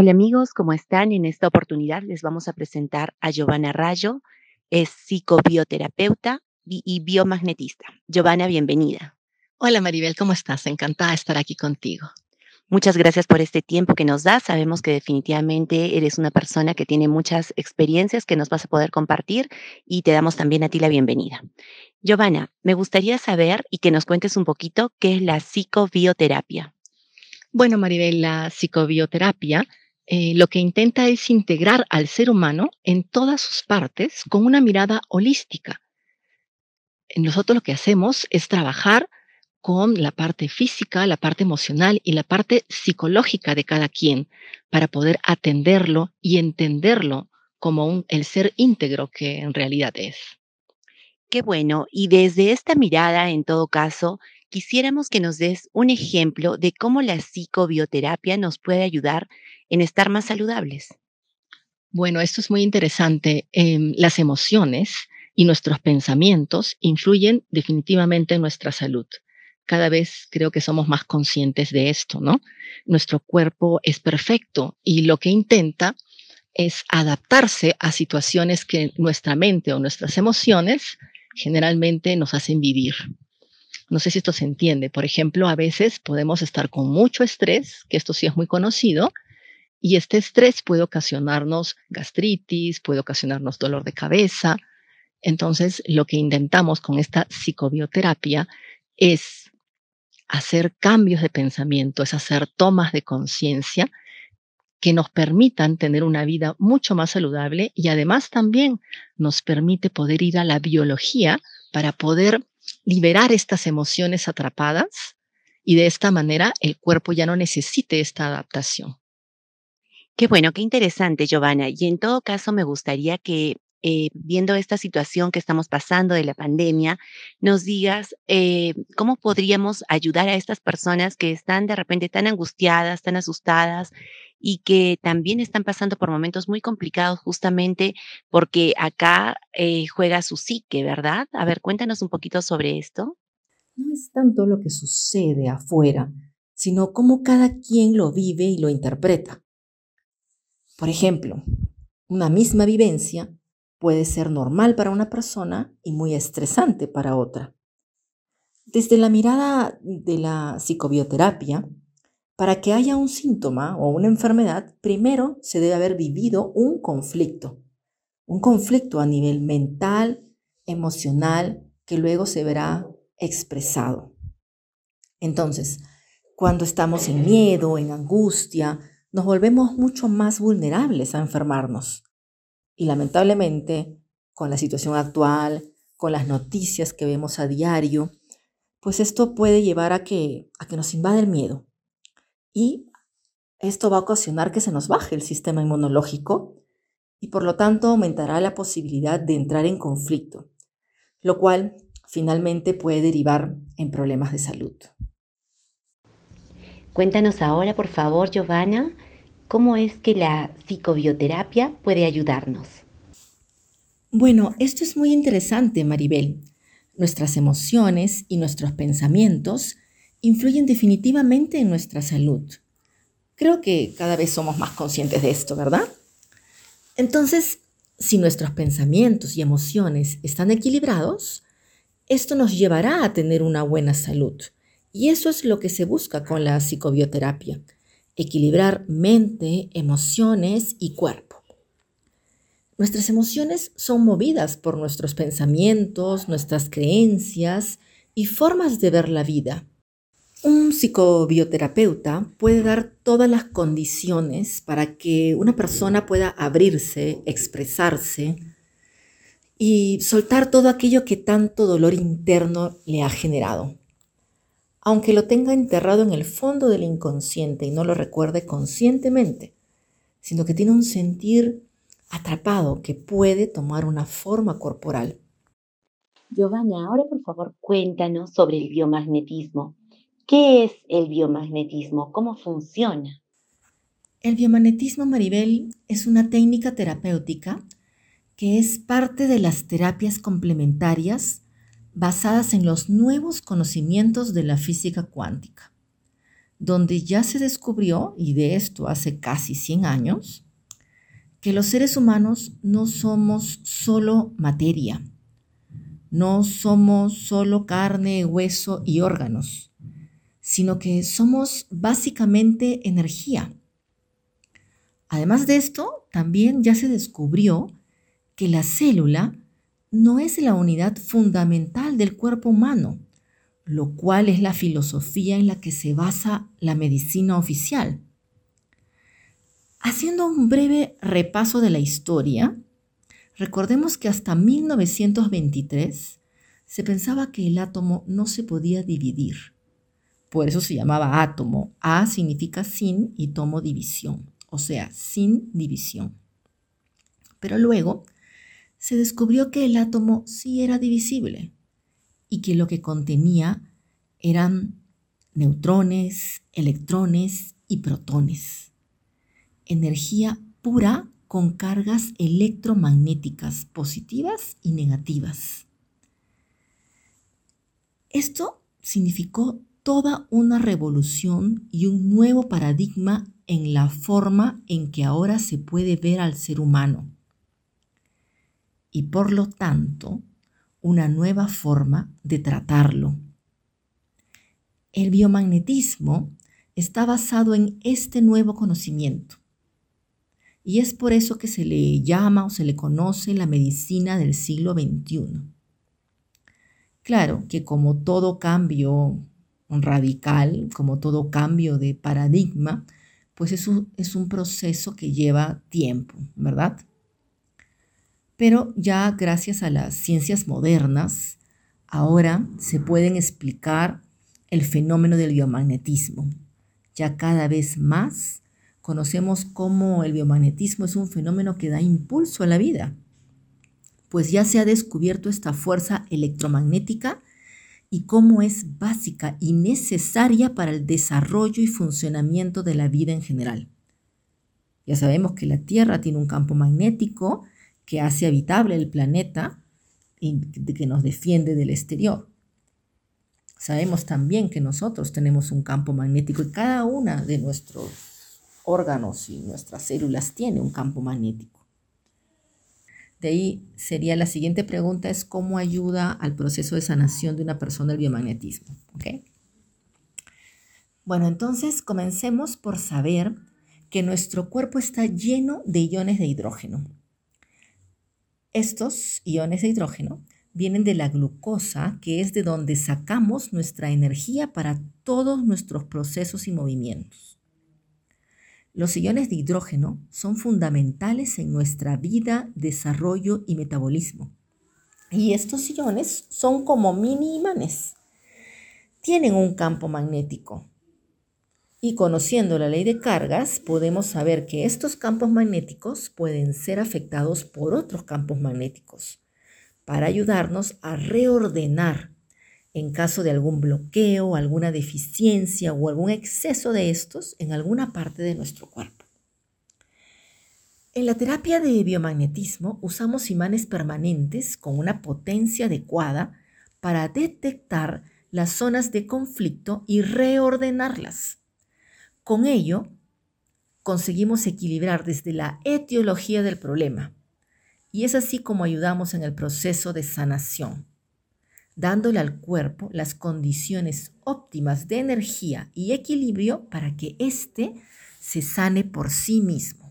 Hola amigos, ¿cómo están? En esta oportunidad les vamos a presentar a Giovanna Rayo, es psicobioterapeuta bi- y biomagnetista. Giovanna, bienvenida. Hola Maribel, ¿cómo estás? Encantada de estar aquí contigo. Muchas gracias por este tiempo que nos das. Sabemos que definitivamente eres una persona que tiene muchas experiencias que nos vas a poder compartir y te damos también a ti la bienvenida. Giovanna, me gustaría saber y que nos cuentes un poquito qué es la psicobioterapia. Bueno, Maribel, la psicobioterapia eh, lo que intenta es integrar al ser humano en todas sus partes con una mirada holística. Nosotros lo que hacemos es trabajar con la parte física, la parte emocional y la parte psicológica de cada quien para poder atenderlo y entenderlo como un, el ser íntegro que en realidad es. Qué bueno. Y desde esta mirada, en todo caso, quisiéramos que nos des un ejemplo de cómo la psicobioterapia nos puede ayudar en estar más saludables. Bueno, esto es muy interesante. Em, las emociones y nuestros pensamientos influyen definitivamente en nuestra salud. Cada vez creo que somos más conscientes de esto, ¿no? Nuestro cuerpo es perfecto y lo que intenta es adaptarse a situaciones que nuestra mente o nuestras emociones generalmente nos hacen vivir. No sé si esto se entiende. Por ejemplo, a veces podemos estar con mucho estrés, que esto sí es muy conocido, y este estrés puede ocasionarnos gastritis, puede ocasionarnos dolor de cabeza. Entonces, lo que intentamos con esta psicobioterapia es hacer cambios de pensamiento, es hacer tomas de conciencia que nos permitan tener una vida mucho más saludable y además también nos permite poder ir a la biología para poder liberar estas emociones atrapadas y de esta manera el cuerpo ya no necesite esta adaptación. Qué bueno, qué interesante, Giovanna. Y en todo caso, me gustaría que, eh, viendo esta situación que estamos pasando de la pandemia, nos digas eh, cómo podríamos ayudar a estas personas que están de repente tan angustiadas, tan asustadas y que también están pasando por momentos muy complicados justamente porque acá eh, juega su psique, ¿verdad? A ver, cuéntanos un poquito sobre esto. No es tanto lo que sucede afuera, sino cómo cada quien lo vive y lo interpreta. Por ejemplo, una misma vivencia puede ser normal para una persona y muy estresante para otra. Desde la mirada de la psicobioterapia, para que haya un síntoma o una enfermedad, primero se debe haber vivido un conflicto. Un conflicto a nivel mental, emocional, que luego se verá expresado. Entonces, cuando estamos en miedo, en angustia, nos volvemos mucho más vulnerables a enfermarnos. Y lamentablemente, con la situación actual, con las noticias que vemos a diario, pues esto puede llevar a que, a que nos invade el miedo. Y esto va a ocasionar que se nos baje el sistema inmunológico y por lo tanto aumentará la posibilidad de entrar en conflicto, lo cual finalmente puede derivar en problemas de salud. Cuéntanos ahora, por favor, Giovanna, cómo es que la psicobioterapia puede ayudarnos. Bueno, esto es muy interesante, Maribel. Nuestras emociones y nuestros pensamientos influyen definitivamente en nuestra salud. Creo que cada vez somos más conscientes de esto, ¿verdad? Entonces, si nuestros pensamientos y emociones están equilibrados, esto nos llevará a tener una buena salud. Y eso es lo que se busca con la psicobioterapia, equilibrar mente, emociones y cuerpo. Nuestras emociones son movidas por nuestros pensamientos, nuestras creencias y formas de ver la vida. Un psicobioterapeuta puede dar todas las condiciones para que una persona pueda abrirse, expresarse y soltar todo aquello que tanto dolor interno le ha generado. Aunque lo tenga enterrado en el fondo del inconsciente y no lo recuerde conscientemente, sino que tiene un sentir atrapado que puede tomar una forma corporal. Giovanna, ahora por favor cuéntanos sobre el biomagnetismo. ¿Qué es el biomagnetismo? ¿Cómo funciona? El biomagnetismo, Maribel, es una técnica terapéutica que es parte de las terapias complementarias basadas en los nuevos conocimientos de la física cuántica. donde ya se descubrió, y de esto hace casi 100 años, que los seres humanos no somos solo materia, no somos solo carne, hueso y órganos, sino que somos básicamente energía. Además de esto, también ya se descubrió que la célula no es la unidad fundamental del cuerpo humano, lo cual es la filosofía en la que se basa la medicina oficial. Haciendo un breve repaso de la historia, recordemos que hasta 1923 se pensaba que el átomo no se podía dividir. Por eso se llamaba átomo. A significa sin y tomo división, o sea, sin división. Pero luego se descubrió que el átomo sí era divisible y que lo que contenía eran neutrones, electrones y protones. Energía pura con cargas electromagnéticas positivas y negativas. Esto significó toda una revolución y un nuevo paradigma en la forma en que ahora se puede ver al ser humano. Y por lo tanto, una nueva forma de tratarlo. El biomagnetismo está basado en este nuevo conocimiento. Y es por eso que se le llama o se le conoce la medicina del siglo XXI. Claro que como todo cambio radical, como todo cambio de paradigma, pues es un, es un proceso que lleva tiempo, ¿verdad? Pero ya gracias a las ciencias modernas, ahora se pueden explicar el fenómeno del biomagnetismo. Ya cada vez más conocemos cómo el biomagnetismo es un fenómeno que da impulso a la vida, pues ya se ha descubierto esta fuerza electromagnética y cómo es básica y necesaria para el desarrollo y funcionamiento de la vida en general. Ya sabemos que la Tierra tiene un campo magnético que hace habitable el planeta y que nos defiende del exterior. Sabemos también que nosotros tenemos un campo magnético y cada una de nuestros órganos y nuestras células tiene un campo magnético. De ahí sería la siguiente pregunta es cómo ayuda al proceso de sanación de una persona el biomagnetismo. Bueno, entonces comencemos por saber que nuestro cuerpo está lleno de iones de hidrógeno. Estos iones de hidrógeno vienen de la glucosa, que es de donde sacamos nuestra energía para todos nuestros procesos y movimientos. Los iones de hidrógeno son fundamentales en nuestra vida, desarrollo y metabolismo. Y estos iones son como mini imanes. Tienen un campo magnético y conociendo la ley de cargas, podemos saber que estos campos magnéticos pueden ser afectados por otros campos magnéticos para ayudarnos a reordenar en caso de algún bloqueo, alguna deficiencia o algún exceso de estos en alguna parte de nuestro cuerpo. En la terapia de biomagnetismo usamos imanes permanentes con una potencia adecuada para detectar las zonas de conflicto y reordenarlas. Con ello, conseguimos equilibrar desde la etiología del problema. Y es así como ayudamos en el proceso de sanación, dándole al cuerpo las condiciones óptimas de energía y equilibrio para que éste se sane por sí mismo.